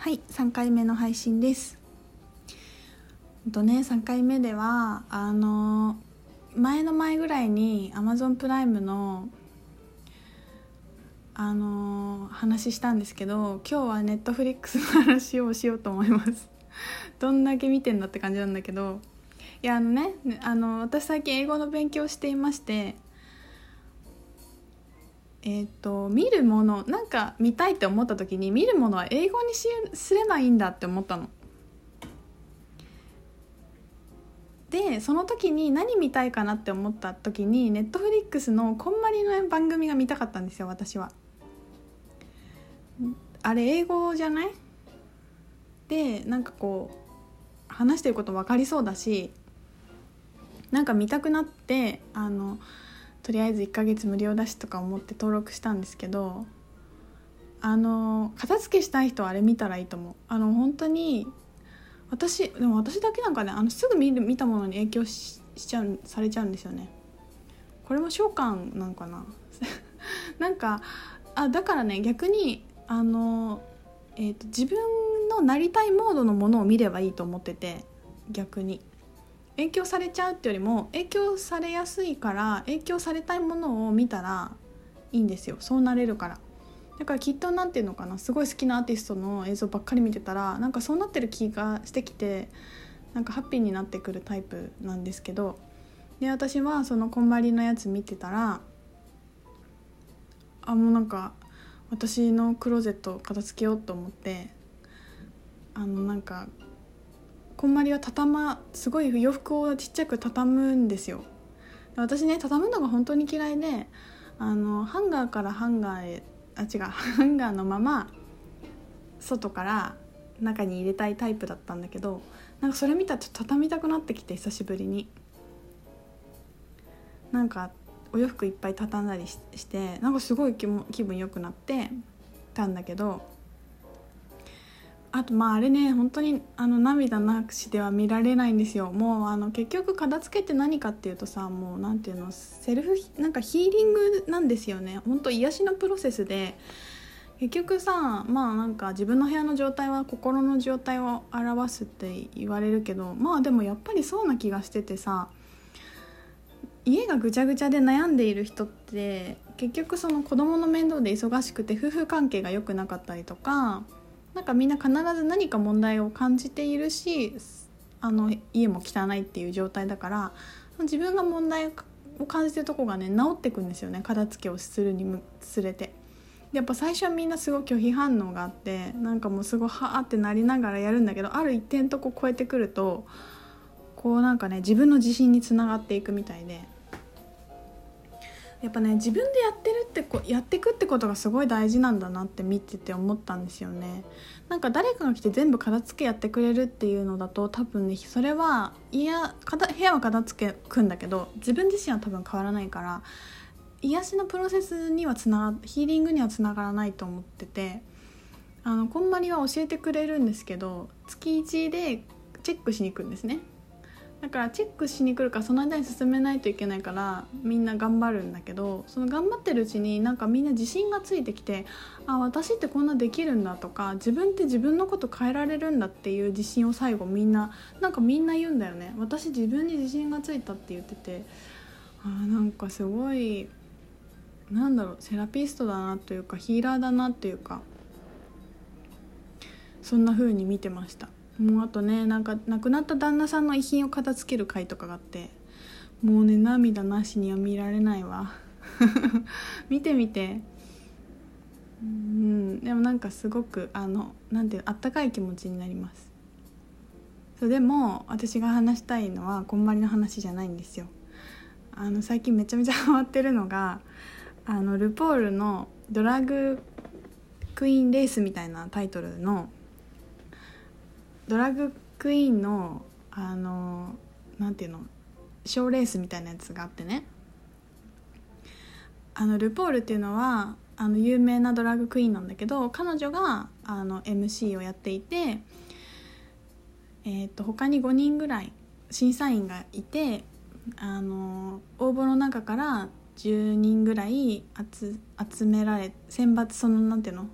はい3回目の配信です。とね3回目ではあの前の前ぐらいに Amazon プライムのあの話したんですけど今日は Netflix の話をしようと思います。どんだけ見てんだって感じなんだけど。いやあのねあの私最近英語の勉強をしていましてえーと、見るものなんか見たいって思った時に見るものは英語にしすればいいんだって思ったの。でその時に何見たいかなって思った時にネットフリックスのこんまりの番組が見たかったんですよ私は。あれ英語じゃない？でなんかこう話してること分かりそうだしなんか見たくなってあのとりあえず1ヶ月無料だしとか思って登録したんですけどあの片付けしたい人はあれ見たらいいと思う。あの本当に私でも私だけなんかねあのすぐ見る見たものに影響しちゃうされちゃうんですよね。これも召喚なんかな。なんかあだからね逆にあの、えーと自分のなりたいモードのものを見ればいいと思ってて逆に。影響されちゃうってよりも影響されやすいから影響されたいものを見たらいいんですよ。そうなれるから。だからきっと何て言うのかなすごい好きなアーティストの映像ばっかり見てたらなんかそうなってる気がしてきてなんかハッピーになってくるタイプなんですけど。で私はそのこんまりのやつ見てたらあもうなんか私のクローゼット片付けようと思ってあのなんかこんまりは畳ますごい洋服をちっちゃく畳むんですよ。私ね畳むのが本当に嫌いであのハンガーからハンガーへあ違う ハンガーのまま外から中に入れたいタイプだったんだけどなんかそれ見たらちょっと畳みたくなってきて久しぶりに。なんかお洋服いっぱい畳んだりしてなんかすごい気分良くなってたんだけどあとまああれね本当にあの涙なしでは見られないんですよ。もうあの結局片付けって何かっていうとさもう何ていうのセルフなんかヒーリングなんですよね。本当癒しのプロセスで。結局さまあなんか自分の部屋の状態は心の状態を表すって言われるけどまあでもやっぱりそうな気がしててさ家がぐちゃぐちゃで悩んでいる人って結局その子供の面倒で忙しくて夫婦関係が良くなかったりとかなんかみんな必ず何か問題を感じているしあの家も汚いっていう状態だから自分が問題を感じてるとこがね治ってくんですよね片付けをするにつれて。やっぱ最初はみんなすごい拒否反応があってなんかもうすごいはあってなりながらやるんだけどある一点とこ超えてくるとこうなんかね自分の自信につながっていくみたいでやっぱね自分でやってるってこやってくってことがすごい大事なんだなって見てて思ったんですよね。なんか誰かが来て全部片付けやってくれるっていうのだと多分ねそれはいや部屋は片付けくんだけど自分自身は多分変わらないから癒しのプロセスにはつながヒーリングにはつながらないと思っててあのこんまりは教えてくれるんですけど月1でチェックしに行くんですね。だからチェックしに来るからその間に進めないといけないからみんな頑張るんだけどその頑張ってるうちになんかみんな自信がついてきてあ私ってこんなできるんだとか自分って自分のこと変えられるんだっていう自信を最後みんななんかみんな言うんだよね私自分に自信がついたって言っててあなんかすごいなんだろうセラピストだなというかヒーラーだなというかそんな風に見てました。もうあとねなんか亡くなった旦那さんの遺品を片付ける回とかがあってもうね涙なしには見られないわ。見てみて。うんでもなんかすごくあのなんていうあったかい気持ちになります。そうでも私が話したいのはこんまりの話じゃないんですよ。あの最近めちゃめちゃハマってるのがあのルポールの「ドラッグクイーンレース」みたいなタイトルのドラッグクイーンのあのなんていうの賞レースみたいなやつがあってね。あのルポールっていうのはあの有名なドラッグクイーンなんだけど彼女があの MC をやっていて、えーと、他に5人ぐらい審査員がいてあの応募の中から10人ぐらい集められ選抜そのなんていうの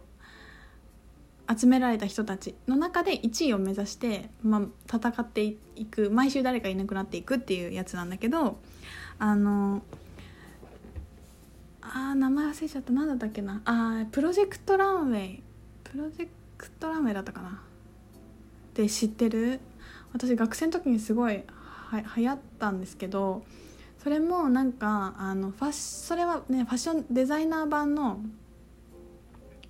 集められた人たちの中で1位を目指して、まあ、戦っていく毎週誰かいなくなっていくっていうやつなんだけどあのあ名前忘れちゃった。何だったっけな。あプロジェクトランウェイ。プロジェクトランウェイだったかな。って知ってる？私学生の時にすごいは流行ったんですけどそれもなんかあのファッそれはねファッションデザイナー版の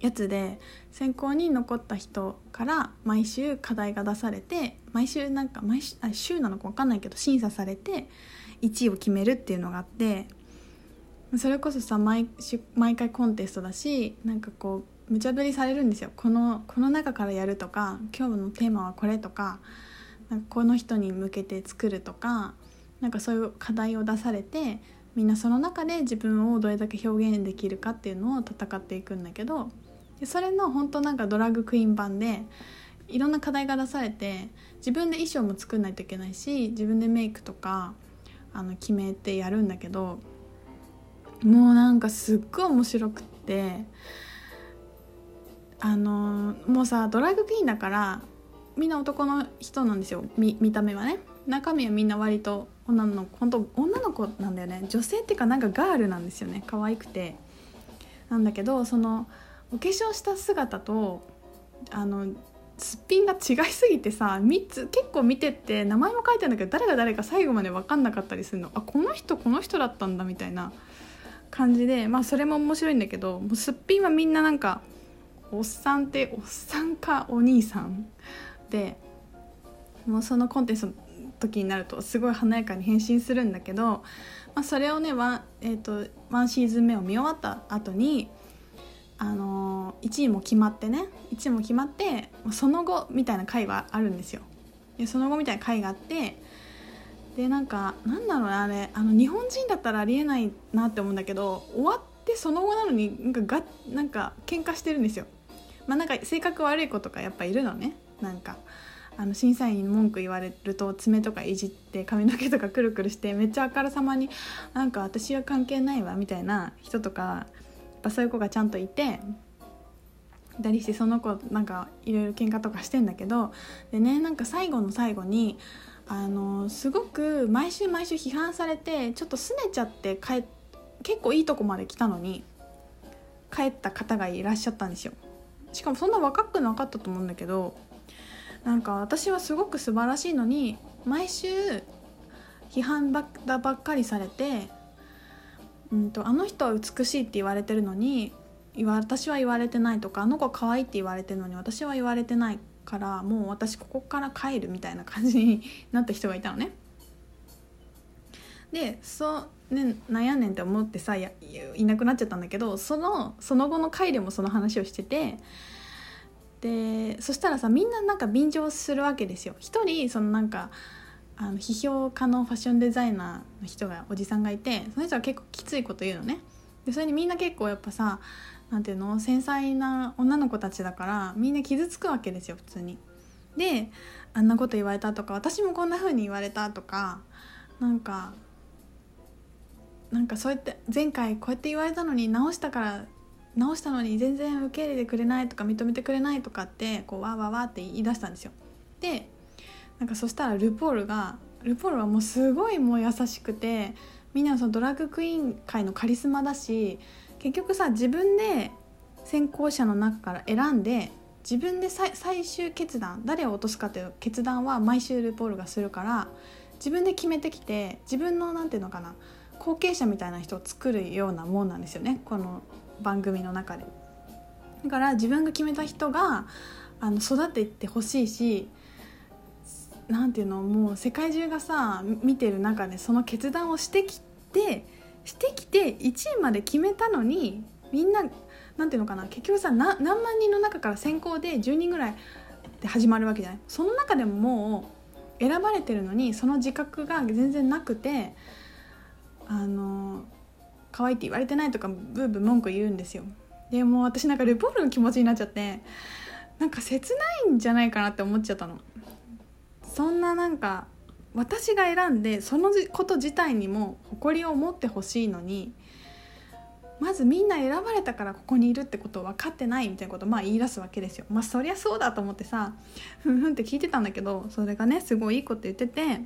やつで選考に残った人から毎週課題が出されて毎週なんか毎週あ週なのか分かんないけど審査されて1位を決めるっていうのがあってそれこそさ毎週毎回コンテストだしなんかこう無茶ぶりされるんですよ。このこの中からやるとか今日のテーマはこれとかなんかこの人に向けて作るとかなんかそういう課題を出されてみんなその中で自分をどれだけ表現できるかっていうのを戦っていくんだけどでそれの本当なんかドラッグクイーン版でいろんな課題が出されて自分で衣装も作んないといけないし自分でメイクとかあの決めてやるんだけどもうなんかすっごい面白くってあのもうさドラッグクイーンだからみんな男の人なんですよ見た目はね。中身はみんな割と女の子本当女の子なんだよね。女性っていうかなんかガールなんですよね。可愛くて。なんだけどそのお化粧した姿とあのすっぴんが違いすぎてさ3つ結構見てって名前も書いてあるんだけど誰が誰か最後まで分かんなかったりするの。あこの人この人だったんだみたいな感じでまあそれも面白いんだけどもうすっぴんはみんななんかおっさんっておっさんかお兄さんでもうそのコンテストの時になるとすごい華やかに変身するんだけど、まあ、それをねワン,、えーと、ワンシーズン目を見終わった後にあの、1位も決まってね1位も決まってその後みたいな回があるんですよ。でその後みたいな回があってでなんかなんだろうねあれあの日本人だったらありえないなって思うんだけど終わってその後なのになんかがなんか喧嘩してるんですよ。まあ、なんか性格悪い子とかやっぱいるのねなんかあの審査員に文句言われると爪とかいじって髪の毛とかくるくるしてめっちゃあからさまになんか私は関係ないわみたいな人とかぱそういう子がちゃんといてたりしてその子なんかいろいろ喧嘩とかしてんだけどでねなんか最後の最後にあのすごく毎週毎週批判されてちょっと拗ねちゃって帰結構いいとこまで来たのに帰った方がいらっしゃったんですよ。しかもそんな若くなかったと思うんだけどなんか私はすごく素晴らしいのに毎週批判だばっかりされて、うんと、あの人は美しいって言われてるのに私は言われてないとかあの子可愛いって言われてるのに私は言われてないからもう私ここから帰るみたいな感じになった人がいたのね。でそうね悩んねんって思ってさいいなくなっちゃったんだけどそのその後の回でもその話をしててでそしたらさみんななんか便乗するわけですよ一人そのなんかあの批評家のファッションデザイナーの人がおじさんがいてその人は結構きついこと言うのねでそれにみんな結構やっぱさなんていうの？繊細な女の子たちだからみんな傷つくわけですよ普通に。であんなこと言われたとか私もこんな風に言われたとかなんかなんかそうやって前回こうやって言われたのに直したから直したのに全然受け入れてくれないとか認めてくれないとかってこうわーわーわーって言い出したんですよ。でなんかそしたらルポールがルポールはもうすごいもう優しくてみんなそのドラッグクイーン界のカリスマだし結局さ自分で選考者の中から選んで自分で最終決断誰を落とすかっていう決断は毎週ルポールがするから自分で決めてきて自分の何て言うのかな後継者みたいな人を作るようなもんなんですよねこの番組の中で。だから自分が決めた人があの育っていってほしいしなんていうのもう世界中がさ見てる中でその決断をしてきてしてきて1位まで決めたのにみんななんていうのかな結局さ何万人の中から選考で10人ぐらいで始まるわけじゃない。その中でももう選ばれてるのにその自覚が全然なくてあの可愛いって言われてないとかブーブー文句言うんですよ。でも私なんかルポールの気持ちになっちゃってなんか切ないんじゃないかなって思っちゃったの。そんななんか私が選んでそのこと自体にも誇りを持ってほしいのにまずみんな選ばれたからここにいるってことを分かってないみたいなことをまあ言い出すわけですよ。まあそりゃそうだと思ってさふんふんって聞いてたんだけどそれがねすごいいいこと言ってて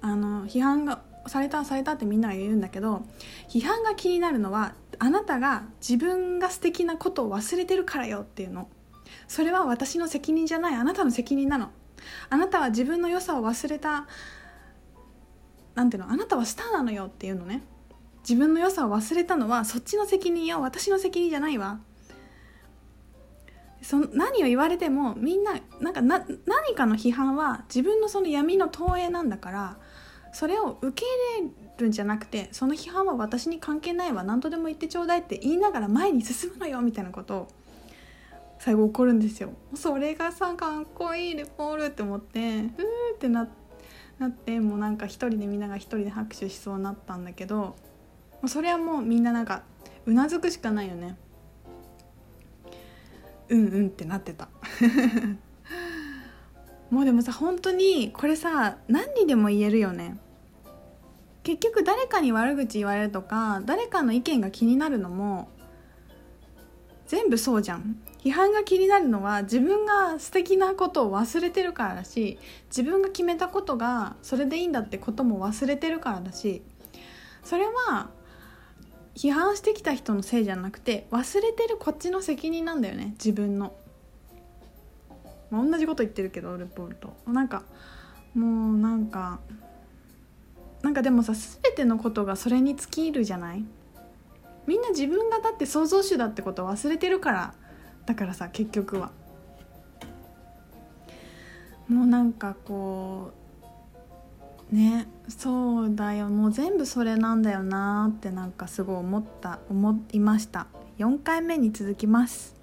あの批判がされたされたってみんなが言うんだけど批判が気になるのはあなたが自分が素敵なことを忘れてるからよっていうの。それは私の責任じゃないあなたの責任なの。あなたは自分の良さを忘れたなんていうのあなたはスターなのよっていうのね。自分の良さを忘れたのはそっちの責任よ私の責任じゃないわ。そ何を言われてもみんななんかな何かの批判は自分のその闇の投影なんだからそれを受け入れるんじゃなくてその批判は私に関係ないわ何とでも言ってちょうだいって言いながら前に進むのよみたいなことを。最後怒るんですよ。それがさかっこいいルポールって思ってうーってななってもうなんか一人でみんなが一人で拍手しそうになったんだけどもうそれはもうみんななんかうなずくしかないよね。うんうんってなってた。もうでもさ本当にこれさ何にでも言えるよね。結局誰かに悪口言われるとか誰かの意見が気になるのも全部そうじゃん。批判が気になるのは自分が素敵なことを忘れてるからだし自分が決めたことがそれでいいんだってことも忘れてるからだしそれは批判してきた人のせいじゃなくて忘れてるこっちの責任なんだよね自分の、まあ、同じこと言ってるけどルポールと。なんかもうなんかなんかでもさ全てのことがそれに尽きるじゃない？みんな自分がだって創造主だってことを忘れてるからだからさ結局は。もうなんかこうねそうだよ。もう全部それなんだよなってなんかすごい思った思いました。4回目に続きます。